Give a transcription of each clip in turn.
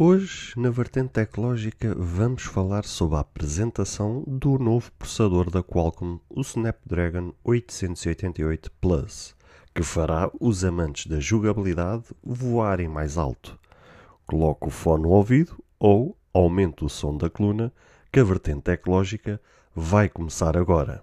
Hoje, na vertente tecnológica, vamos falar sobre a apresentação do novo processador da Qualcomm, o Snapdragon 888 Plus, que fará os amantes da jogabilidade voarem mais alto. Coloque o fone no ouvido ou aumente o som da coluna, que a vertente tecnológica vai começar agora.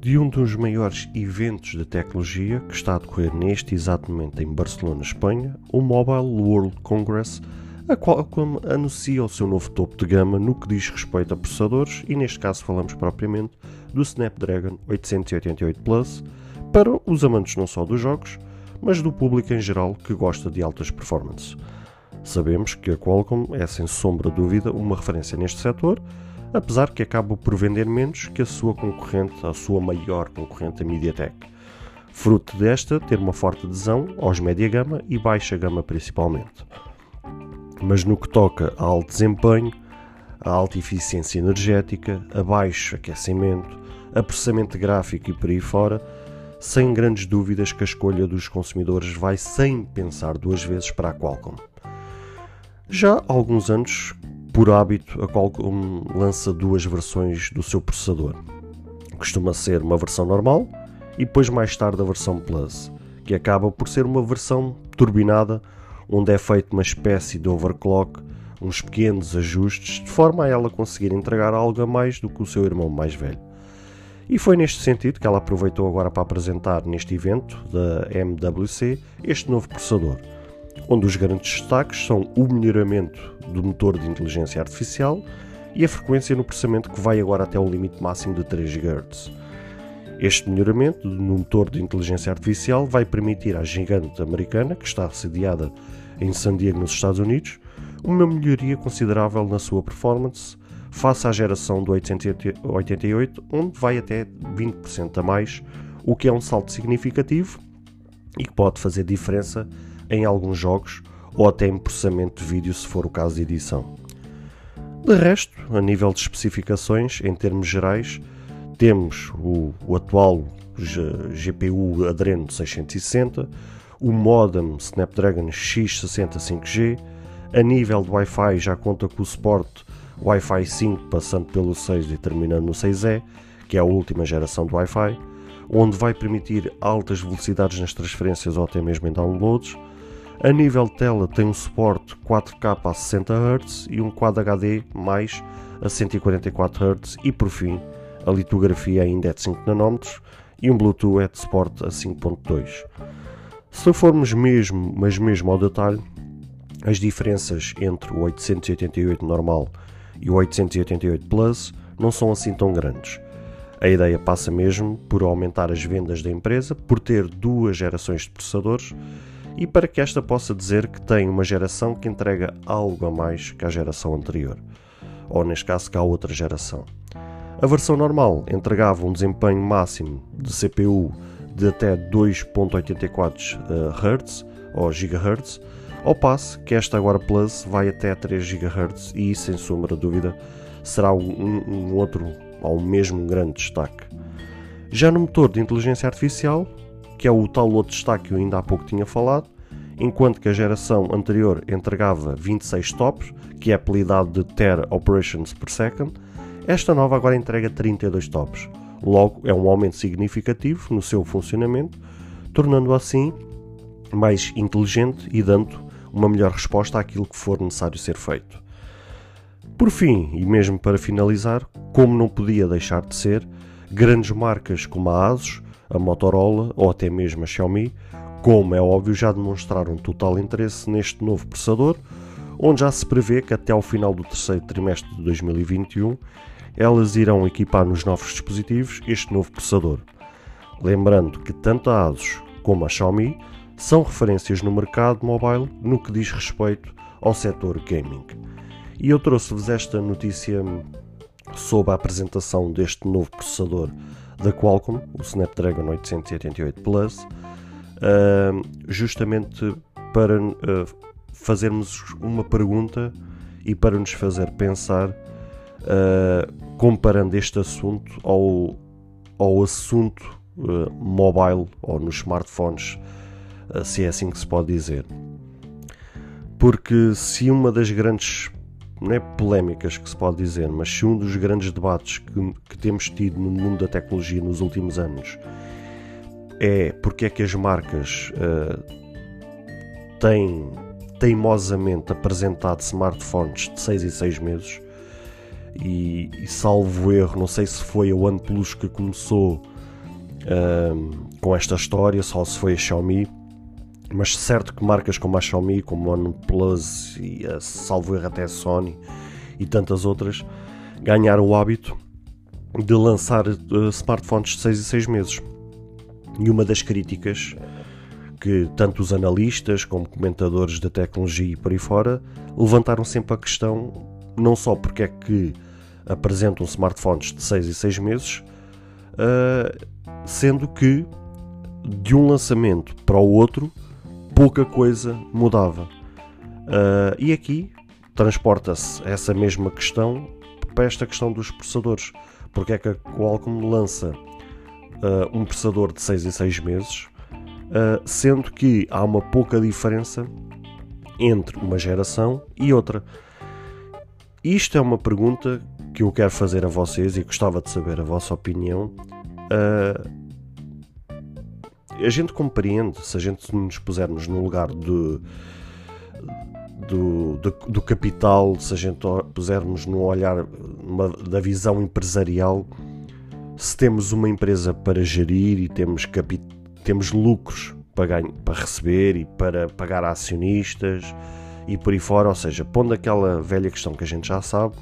de um dos maiores eventos de tecnologia que está a decorrer neste exato momento em Barcelona, Espanha, o Mobile World Congress, a Qualcomm anuncia o seu novo topo de gama no que diz respeito a processadores e neste caso falamos propriamente do Snapdragon 888 Plus para os amantes não só dos jogos, mas do público em geral que gosta de altas performances. Sabemos que a Qualcomm é sem sombra de dúvida uma referência neste setor, apesar que acaba por vender menos que a sua concorrente, a sua maior concorrente, a MediaTek. Fruto desta ter uma forte adesão aos média gama e baixa gama principalmente. Mas no que toca a alto desempenho, a alta eficiência energética, a baixo aquecimento, a processamento gráfico e por aí fora, sem grandes dúvidas que a escolha dos consumidores vai sem pensar duas vezes para a Qualcomm. Já há alguns anos por hábito, a Qualcomm lança duas versões do seu processador. Costuma ser uma versão normal e depois mais tarde a versão Plus, que acaba por ser uma versão turbinada, onde é feita uma espécie de overclock, uns pequenos ajustes, de forma a ela conseguir entregar algo a mais do que o seu irmão mais velho. E foi neste sentido que ela aproveitou agora para apresentar neste evento da MWC este novo processador onde os grandes destaques são o melhoramento do motor de inteligência artificial e a frequência no processamento que vai agora até o limite máximo de 3 GHz. Este melhoramento no motor de inteligência artificial vai permitir à gigante americana, que está sediada em San Diego, nos Estados Unidos, uma melhoria considerável na sua performance face à geração do 888, onde vai até 20% a mais, o que é um salto significativo e que pode fazer diferença em alguns jogos ou até em processamento de vídeo se for o caso de edição. De resto, a nível de especificações, em termos gerais, temos o, o atual GPU Adreno 660, o modem Snapdragon X60 5G, a nível de Wi-Fi já conta com o suporte Wi-Fi 5 passando pelo 6 e terminando no 6E, que é a última geração do Wi-Fi, onde vai permitir altas velocidades nas transferências ou até mesmo em downloads, a nível de tela tem um suporte 4K a 60 Hz e um Quad HD mais a 144 Hz e por fim a litografia ainda é de 5 nanómetros e um Bluetooth é de suporte a 5.2. Se formos mesmo, mas mesmo ao detalhe, as diferenças entre o 888 normal e o 888 Plus não são assim tão grandes. A ideia passa mesmo por aumentar as vendas da empresa, por ter duas gerações de processadores e para que esta possa dizer que tem uma geração que entrega algo a mais que a geração anterior, ou neste caso que a outra geração. A versão normal entregava um desempenho máximo de CPU de até 2.84 Hz ou GHz, ao passo que esta agora Plus vai até 3 GHz e sem sombra de dúvida, será um, um outro ou um mesmo grande destaque. Já no motor de inteligência artificial, que é o tal outro destaque que eu ainda há pouco tinha falado, enquanto que a geração anterior entregava 26 tops, que é apelidado de Ter Operations per Second, esta nova agora entrega 32 tops. Logo, é um aumento significativo no seu funcionamento, tornando-o assim mais inteligente e dando uma melhor resposta àquilo que for necessário ser feito. Por fim, e mesmo para finalizar, como não podia deixar de ser, grandes marcas como a ASUS a Motorola ou até mesmo a Xiaomi, como é óbvio, já demonstraram total interesse neste novo processador, onde já se prevê que até ao final do terceiro trimestre de 2021 elas irão equipar nos novos dispositivos este novo processador. Lembrando que tanto a ASUS como a Xiaomi são referências no mercado mobile no que diz respeito ao setor gaming. E eu trouxe-vos esta notícia sobre a apresentação deste novo processador da Qualcomm, o Snapdragon 888 Plus, justamente para ah, fazermos uma pergunta e para nos fazer pensar, ah, comparando este assunto ao, ao assunto ah, mobile ou nos smartphones, se é assim que se pode dizer. Porque se uma das grandes não é polémicas que se pode dizer, mas se um dos grandes debates que, que temos tido no mundo da tecnologia nos últimos anos é porque é que as marcas uh, têm teimosamente apresentado smartphones de 6 em 6 meses. E, e, salvo erro, não sei se foi a OnePlus que começou uh, com esta história, só se foi a Xiaomi, mas certo que marcas como a Xiaomi, como a OnePlus e a salvo erro até a Sony e tantas outras ganharam o hábito de lançar uh, smartphones de 6 em 6 meses. E uma das críticas que tanto os analistas como comentadores da tecnologia e por aí fora levantaram sempre a questão não só porque é que apresentam smartphones de 6 em 6 meses, uh, sendo que de um lançamento para o outro pouca coisa mudava. Uh, e aqui transporta-se essa mesma questão para esta questão dos processadores. Porque é que a Qualcomm lança uh, um processador de 6 em 6 meses, uh, sendo que há uma pouca diferença entre uma geração e outra? Isto é uma pergunta que eu quero fazer a vocês e gostava de saber a vossa opinião. Uh, a gente compreende, se a gente nos pusermos no lugar do, do, do, do capital, se a gente pusermos no olhar uma, da visão empresarial, se temos uma empresa para gerir e temos, temos lucros para, ganho, para receber e para pagar a acionistas e por aí fora, ou seja, pondo aquela velha questão que a gente já sabe,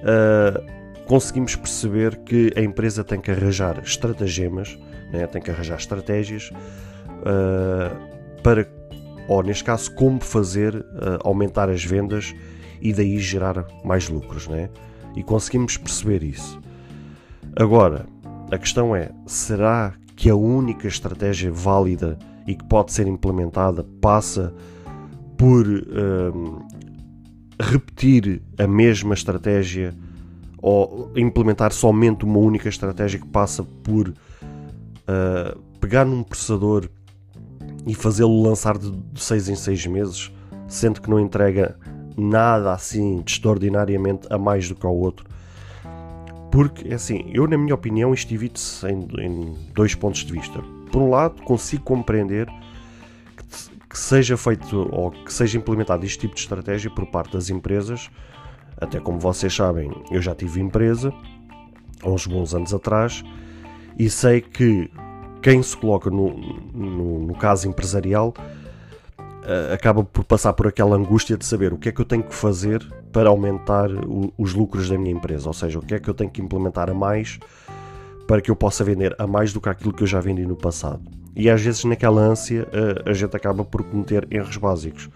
uh, conseguimos perceber que a empresa tem que arranjar estratagemas né? tem que arranjar estratégias uh, para, ou neste caso, como fazer uh, aumentar as vendas e daí gerar mais lucros. Né? E conseguimos perceber isso. Agora, a questão é: será que a única estratégia válida e que pode ser implementada passa por uh, repetir a mesma estratégia ou implementar somente uma única estratégia que passa por uh, pegar num processador e fazê-lo lançar de 6 em 6 meses, sendo que não entrega nada assim extraordinariamente a mais do que ao outro. Porque, é assim, eu, na minha opinião, isto divide-se em, em, dois pontos de vista. Por um lado, consigo compreender que, que seja feito ou que seja implementado este tipo de estratégia por parte das empresas. Até como vocês sabem, eu já tive empresa há uns bons anos atrás e sei que quem se coloca no, no, no caso empresarial uh, acaba por passar por aquela angústia de saber o que é que eu tenho que fazer para aumentar o, os lucros da minha empresa, ou seja, o que é que eu tenho que implementar a mais para que eu possa vender a mais do que aquilo que eu já vendi no passado. E às vezes naquela ânsia uh, a gente acaba por cometer erros básicos.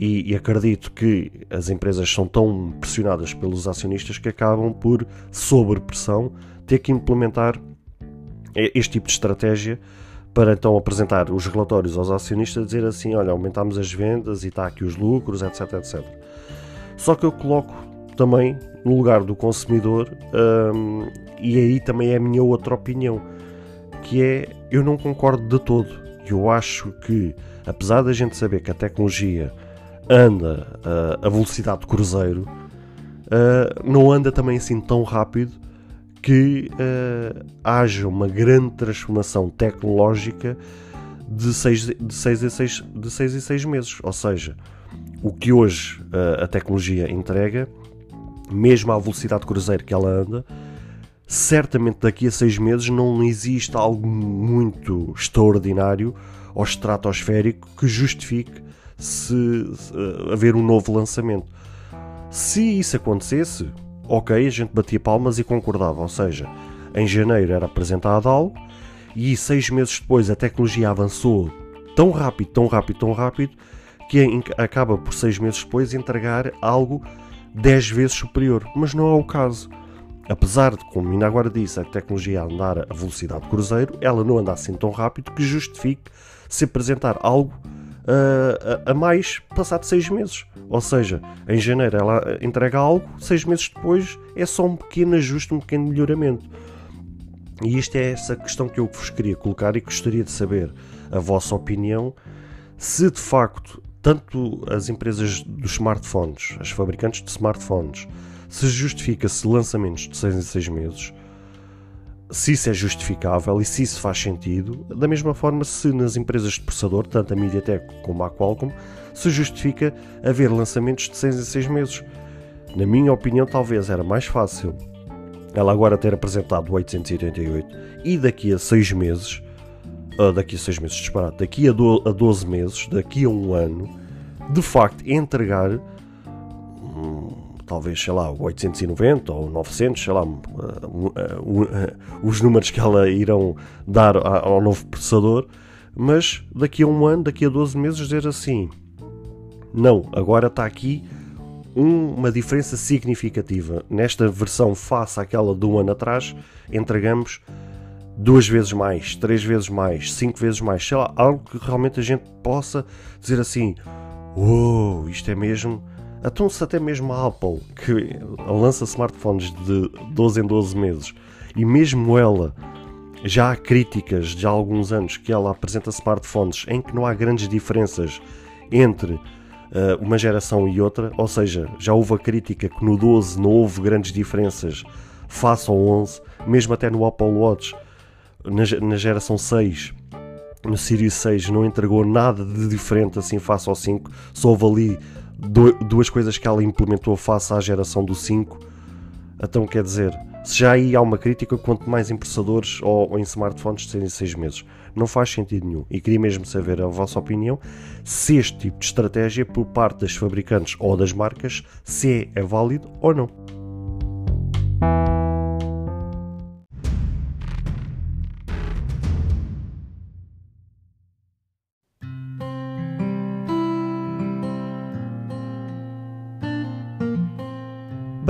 E, e, acredito que as empresas são tão pressionadas pelos acionistas que acabam por, sob pressão, ter que implementar este tipo de estratégia para então apresentar os relatórios aos acionistas dizer assim, olha, aumentamos as vendas e está aqui os lucros, etc, etc. Só que eu coloco também no lugar do consumidor hum, e aí também é a minha outra opinião, que é, eu não concordo de todo. Eu acho que, apesar da gente saber que a tecnologia anda uh, a velocidade de cruzeiro, uh, não anda também assim tão rápido que uh, haja uma grande transformação tecnológica de 6 de seis em 6 de seis em seis meses. Ou seja, o que hoje a tecnologia entrega, mesmo à velocidade de cruzeiro que ela anda, certamente daqui a seis meses não existe algo muito extraordinário ou estratosférico que justifique se uh, haver um novo lançamento. Se isso acontecesse, ok, a gente batia palmas e concordava. Ou seja, em janeiro era apresentado algo e seis meses depois a tecnologia avançou tão rápido, tão rápido, tão rápido que acaba por seis meses depois entregar algo 10 vezes superior, mas não é o caso. Apesar de, como ainda agora disse, a tecnologia andar a velocidade de cruzeiro, ela não anda assim tão rápido que justifique se apresentar algo a, a, mais passado seis meses. Ou seja, em janeiro ela entrega algo, seis meses depois é só um pequeno ajuste, um pequeno melhoramento. E isto é essa questão que eu vos queria colocar e gostaria de saber a vossa opinião se de facto tanto as empresas dos smartphones, as fabricantes de smartphones, se justifica-se lançamentos de 6 em 6 meses, se isso é justificável e se isso faz sentido, da mesma forma se nas empresas de processador, tanto a MediaTek como a Qualcomm, se justifica haver lançamentos de 6 em 6 meses. Na minha opinião, talvez era mais fácil ela agora ter apresentado o 888 e daqui a 6 meses, uh, daqui a 6 meses disparado, daqui a, a 12 meses, daqui a um ano, de facto entregar talvez, sei lá, 890 ou 900, sei lá, uh, uh, os números que ela irão dar ao novo processador, mas daqui a um ano, daqui a 12 meses, dizer assim: não, agora está aqui uma diferença significativa. Nesta versão, face àquela de um ano atrás, entregamos duas vezes mais, três vezes mais, cinco vezes mais, sei lá, algo que realmente a gente possa dizer assim: wow, isto é mesmo então, se até mesmo a Apple, que lança smartphones de 12 em 12 meses, e mesmo ela, já há críticas de há alguns anos que ela apresenta smartphones em que não há grandes diferenças entre uh, uma geração e outra, ou seja, já houve a crítica que no 12 não houve grandes diferenças face ao 11, mesmo até no Apple Watch, na, na geração 6 no Series 6 não entregou nada de diferente assim face ao 5, só houve ali duas coisas que ela implementou face à geração do 5. Então quer dizer, se já aí há uma crítica, quanto mais em processadores ou, ou em smartphones de 6 em 6 meses. Não faz sentido nenhum. E queria mesmo saber a vossa opinião se este tipo de estratégia por parte das fabricantes ou das marcas se é válido ou não.